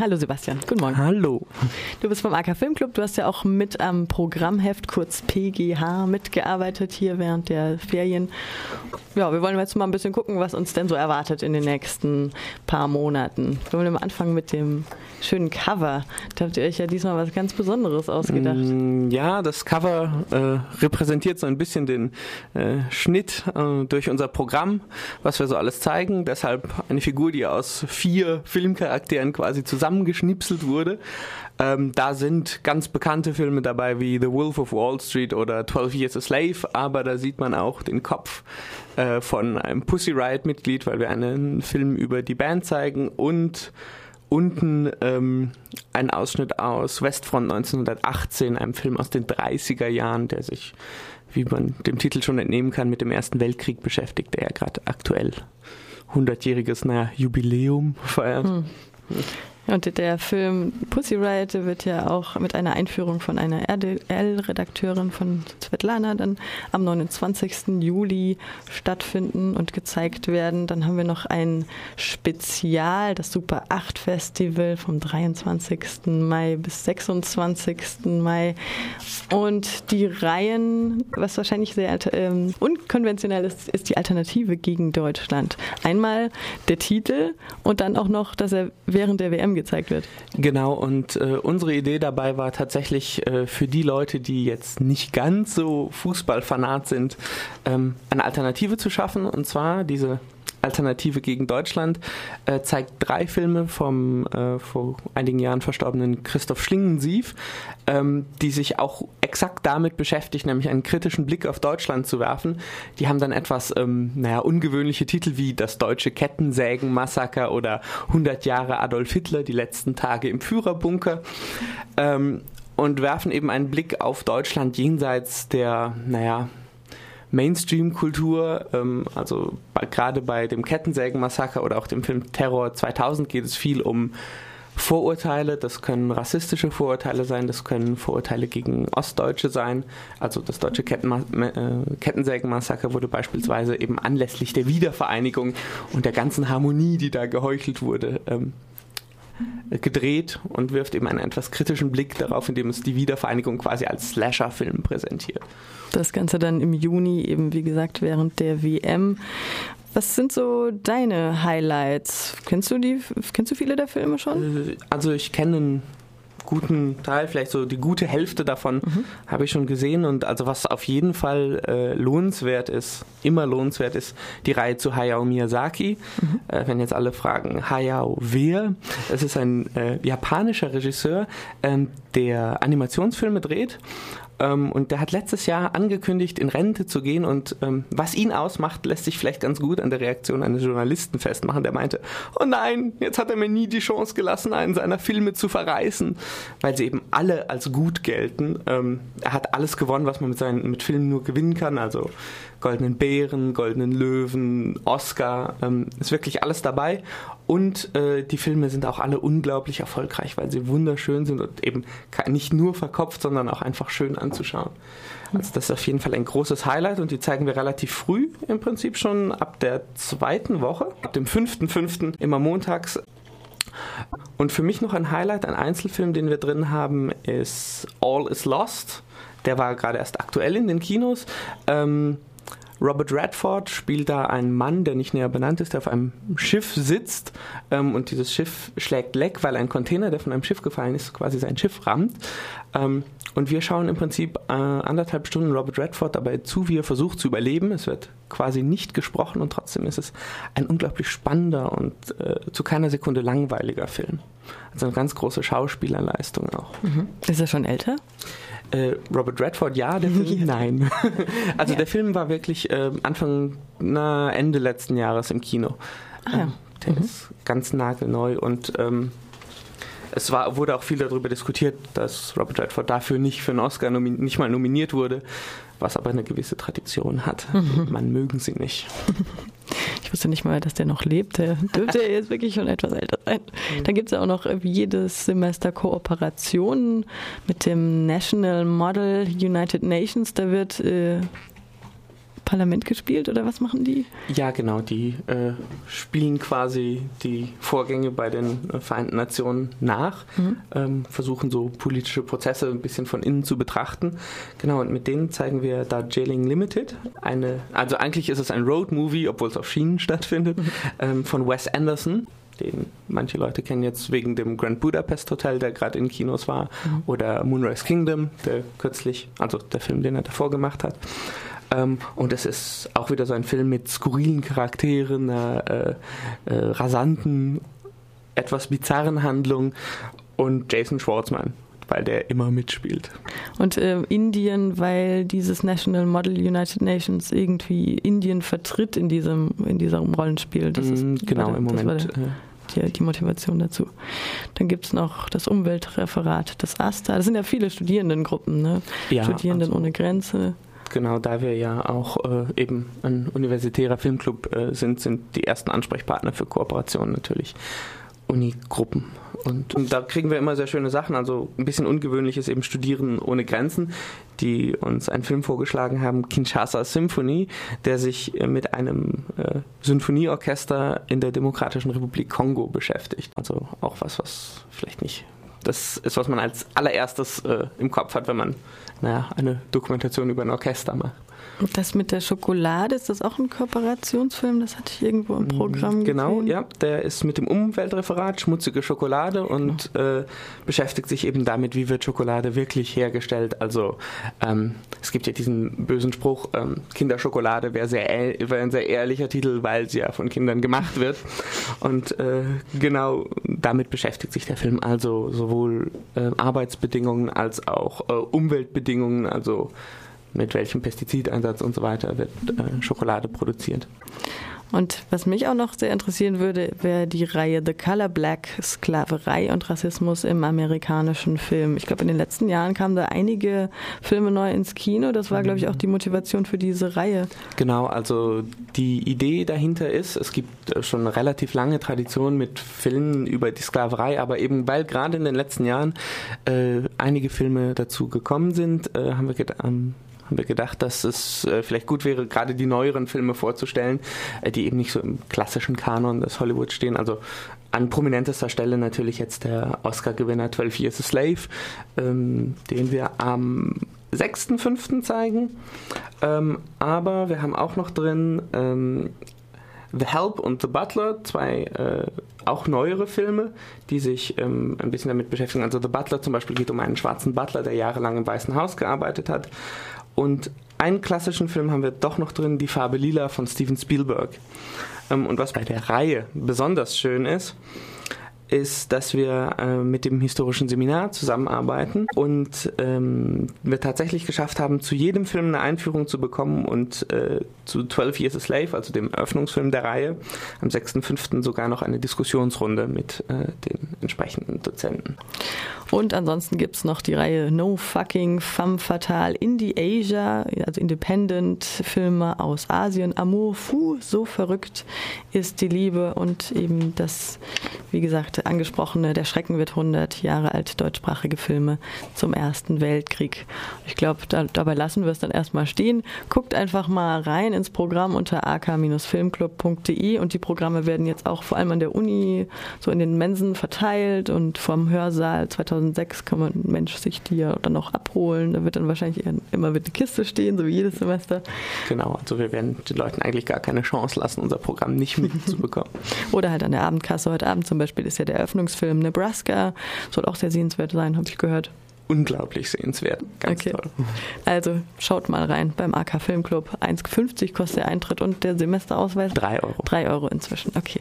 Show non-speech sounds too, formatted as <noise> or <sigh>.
Hallo Sebastian, guten Morgen. Hallo. Du bist vom AK Filmclub, du hast ja auch mit am Programmheft, kurz PGH, mitgearbeitet hier während der Ferien. Ja, wir wollen jetzt mal ein bisschen gucken, was uns denn so erwartet in den nächsten paar Monaten. Wir wollen mal anfangen mit dem schönen Cover. Da habt ihr euch ja diesmal was ganz Besonderes ausgedacht. Mm, ja, das Cover äh, repräsentiert so ein bisschen den äh, Schnitt äh, durch unser Programm, was wir so alles zeigen. Deshalb eine Figur, die aus vier Filmcharakteren quasi zusammengeschnipselt wurde. Ähm, da sind ganz bekannte Filme dabei wie The Wolf of Wall Street oder 12 Years a Slave, aber da sieht man auch den Kopf äh, von einem Pussy Riot-Mitglied, weil wir einen Film über die Band zeigen und unten ähm, ein Ausschnitt aus Westfront 1918, einem Film aus den 30er Jahren, der sich, wie man dem Titel schon entnehmen kann, mit dem Ersten Weltkrieg beschäftigt, der ja gerade aktuell 100-jähriges naja, Jubiläum feiert. Hm. Und der Film Pussy Riot wird ja auch mit einer Einführung von einer RDL-Redakteurin von Svetlana dann am 29. Juli stattfinden und gezeigt werden. Dann haben wir noch ein Spezial, das Super 8 Festival vom 23. Mai bis 26. Mai. Und die Reihen, was wahrscheinlich sehr ähm, unkonventionell ist, ist die Alternative gegen Deutschland. Einmal der Titel und dann auch noch, dass er während der WM gezeigt wird. Genau, und äh, unsere Idee dabei war tatsächlich äh, für die Leute, die jetzt nicht ganz so Fußballfanat sind, ähm, eine Alternative zu schaffen. Und zwar diese Alternative gegen Deutschland, äh, zeigt drei Filme vom äh, vor einigen Jahren verstorbenen Christoph Schlingensief, ähm, die sich auch exakt damit beschäftigt, nämlich einen kritischen Blick auf Deutschland zu werfen. Die haben dann etwas, ähm, naja, ungewöhnliche Titel wie das deutsche Kettensägen-Massaker oder 100 Jahre Adolf Hitler, die letzten Tage im Führerbunker. Ähm, und werfen eben einen Blick auf Deutschland jenseits der, naja, Mainstream-Kultur. Ähm, also gerade bei dem Kettensägen-Massaker oder auch dem Film Terror 2000 geht es viel um Vorurteile. Das können rassistische Vorurteile sein, das können Vorurteile gegen Ostdeutsche sein. Also das deutsche Kettenma äh, Kettensägen-Massaker wurde beispielsweise eben anlässlich der Wiedervereinigung und der ganzen Harmonie, die da geheuchelt wurde, ähm, gedreht und wirft eben einen etwas kritischen Blick darauf, indem es die Wiedervereinigung quasi als Slasher-Film präsentiert. Das Ganze dann im Juni, eben wie gesagt, während der WM. Was sind so deine Highlights? Kennst du die? Kennst du viele der Filme schon? Äh, also ich kenne guten Teil, vielleicht so die gute Hälfte davon mhm. habe ich schon gesehen. Und also was auf jeden Fall äh, lohnenswert ist, immer lohnenswert ist, die Reihe zu Hayao Miyazaki. Mhm. Äh, wenn jetzt alle fragen, Hayao wer? Es ist ein äh, japanischer Regisseur, ähm, der Animationsfilme dreht ähm, und der hat letztes Jahr angekündigt, in Rente zu gehen. Und ähm, was ihn ausmacht, lässt sich vielleicht ganz gut an der Reaktion eines Journalisten festmachen. Der meinte, oh nein, jetzt hat er mir nie die Chance gelassen, einen seiner Filme zu verreißen, weil sie eben alle als gut gelten. Ähm, er hat alles gewonnen, was man mit seinen mit Filmen nur gewinnen kann. Also Goldenen Bären, Goldenen Löwen, Oscar, ähm, ist wirklich alles dabei. Und äh, die Filme sind auch alle unglaublich erfolgreich, weil sie wunderschön sind und eben nicht nur verkopft, sondern auch einfach schön anzuschauen. Also das ist auf jeden Fall ein großes Highlight und die zeigen wir relativ früh im Prinzip schon ab der zweiten Woche, ab dem 5.5. immer montags. Und für mich noch ein Highlight, ein Einzelfilm, den wir drin haben, ist All is Lost. Der war gerade erst aktuell in den Kinos. Ähm, Robert Redford spielt da einen Mann, der nicht näher benannt ist, der auf einem Schiff sitzt ähm, und dieses Schiff schlägt leck, weil ein Container, der von einem Schiff gefallen ist, quasi sein Schiff rammt. Ähm, und wir schauen im Prinzip äh, anderthalb Stunden Robert Redford dabei zu, wie er versucht zu überleben. Es wird quasi nicht gesprochen und trotzdem ist es ein unglaublich spannender und äh, zu keiner Sekunde langweiliger Film. Also eine ganz große Schauspielerleistung auch. Mhm. Ist er schon älter? Äh, Robert Redford, ja, der <laughs> Film, nein. <laughs> also ja. der Film war wirklich äh, Anfang, na, Ende letzten Jahres im Kino. Ah, ja. ähm, der mhm. ist ganz nagelneu und ähm, es war, wurde auch viel darüber diskutiert, dass Robert Redford dafür nicht für einen Oscar nicht mal nominiert wurde, was aber eine gewisse Tradition hat. Mhm. Man mögen sie nicht. <laughs> Ich wusste nicht mal, dass der noch lebt. Der <laughs> dürfte jetzt wirklich schon etwas älter sein. Mhm. Dann gibt es ja auch noch jedes Semester Kooperationen mit dem National Model United Nations. Da wird äh, Parlament gespielt oder was machen die? Ja, genau, die äh, spielen quasi die Vorgänge bei den äh, Vereinten Nationen nach, mhm. ähm, versuchen so politische Prozesse ein bisschen von innen zu betrachten. Genau, und mit denen zeigen wir da Jailing Limited, eine, also eigentlich ist es ein Road-Movie, obwohl es auf Schienen <laughs> stattfindet, mhm. ähm, von Wes Anderson den manche Leute kennen jetzt wegen dem Grand Budapest Hotel, der gerade in Kinos war, mhm. oder Moonrise Kingdom, der kürzlich, also der Film, den er davor gemacht hat. Ähm, und es ist auch wieder so ein Film mit skurrilen Charakteren, einer äh, äh, rasanten, etwas bizarren Handlung und Jason Schwartzman weil der immer mitspielt. Und äh, Indien, weil dieses National Model United Nations irgendwie Indien vertritt in diesem, in diesem Rollenspiel. Das ist, mm, genau, der, im Moment. Die, die, Motivation dazu. Dann gibt es noch das Umweltreferat des AStA. Das sind ja viele Studierendengruppen, ne? Ja, Studierenden also, ohne Grenze. Genau, da wir ja auch äh, eben ein universitärer Filmclub äh, sind, sind die ersten Ansprechpartner für Kooperationen natürlich Unigruppen. Und, und, da kriegen wir immer sehr schöne Sachen. Also ein bisschen ungewöhnlich ist eben Studieren ohne Grenzen, die uns einen Film vorgeschlagen haben, Kinshasa Symphony, der sich äh, mit einem äh, Symphonieorchester in der Demokratischen Republik Kongo beschäftigt. Also auch was, was vielleicht nicht das ist, was man als allererstes äh, im Kopf hat, wenn man naja, eine Dokumentation über ein Orchester macht. Das mit der Schokolade, ist das auch ein Kooperationsfilm? Das hatte ich irgendwo im Programm genau, gesehen. Genau, ja. Der ist mit dem Umweltreferat Schmutzige Schokolade und genau. äh, beschäftigt sich eben damit, wie wird Schokolade wirklich hergestellt. Also ähm, es gibt ja diesen bösen Spruch, ähm, Kinderschokolade wäre sehr, wär ein sehr ehrlicher Titel, weil sie ja von Kindern gemacht <laughs> wird. Und äh, genau damit beschäftigt sich der Film. Also sowohl äh, Arbeitsbedingungen als auch äh, Umweltbedingungen, also mit welchem Pestizideinsatz und so weiter wird äh, Schokolade produziert. Und was mich auch noch sehr interessieren würde, wäre die Reihe The Color Black, Sklaverei und Rassismus im amerikanischen Film. Ich glaube, in den letzten Jahren kamen da einige Filme neu ins Kino. Das war, glaube ich, auch die Motivation für diese Reihe. Genau, also die Idee dahinter ist, es gibt äh, schon eine relativ lange Tradition mit Filmen über die Sklaverei, aber eben weil gerade in den letzten Jahren äh, einige Filme dazu gekommen sind, äh, haben wir gedacht, ähm, haben wir gedacht, dass es äh, vielleicht gut wäre, gerade die neueren Filme vorzustellen, äh, die eben nicht so im klassischen Kanon des Hollywood stehen. Also an prominentester Stelle natürlich jetzt der Oscar-Gewinner 12 Years a Slave, ähm, den wir am 6.5. zeigen. Ähm, aber wir haben auch noch drin ähm, The Help und The Butler, zwei äh, auch neuere Filme, die sich ähm, ein bisschen damit beschäftigen. Also The Butler zum Beispiel geht um einen schwarzen Butler, der jahrelang im Weißen Haus gearbeitet hat. Und einen klassischen Film haben wir doch noch drin, Die Farbe Lila von Steven Spielberg. Ähm, und was bei der Reihe besonders schön ist, ist, dass wir äh, mit dem historischen Seminar zusammenarbeiten und ähm, wir tatsächlich geschafft haben, zu jedem Film eine Einführung zu bekommen und äh, zu 12 Years a Slave, also dem Eröffnungsfilm der Reihe, am 6.5. sogar noch eine Diskussionsrunde mit äh, den entsprechenden Dozenten. Und ansonsten gibt es noch die Reihe No Fucking Femme Fatale Indie Asia, also Independent-Filme aus Asien. Amour fou, so verrückt ist die Liebe und eben das, wie gesagt, angesprochene Der Schrecken wird 100 Jahre alt, deutschsprachige Filme zum Ersten Weltkrieg. Ich glaube, da, dabei lassen wir es dann erstmal stehen. Guckt einfach mal rein ins Programm unter ak-filmclub.de und die Programme werden jetzt auch vor allem an der Uni so in den Mensen verteilt und vom Hörsaal 2000 2006 kann man ein Mensch sich die ja dann noch abholen. Da wird dann wahrscheinlich immer mit einer Kiste stehen, so wie jedes Semester. Genau, also wir werden den Leuten eigentlich gar keine Chance lassen, unser Programm nicht <laughs> mitzubekommen. Oder halt an der Abendkasse. Heute Abend zum Beispiel ist ja der Eröffnungsfilm Nebraska. Soll auch sehr sehenswert sein, habe ich gehört unglaublich sehenswert. Ganz okay. toll. Also schaut mal rein beim AK Filmclub. 1,50 kostet der Eintritt und der Semesterausweis? 3 Euro. 3 Euro inzwischen, okay.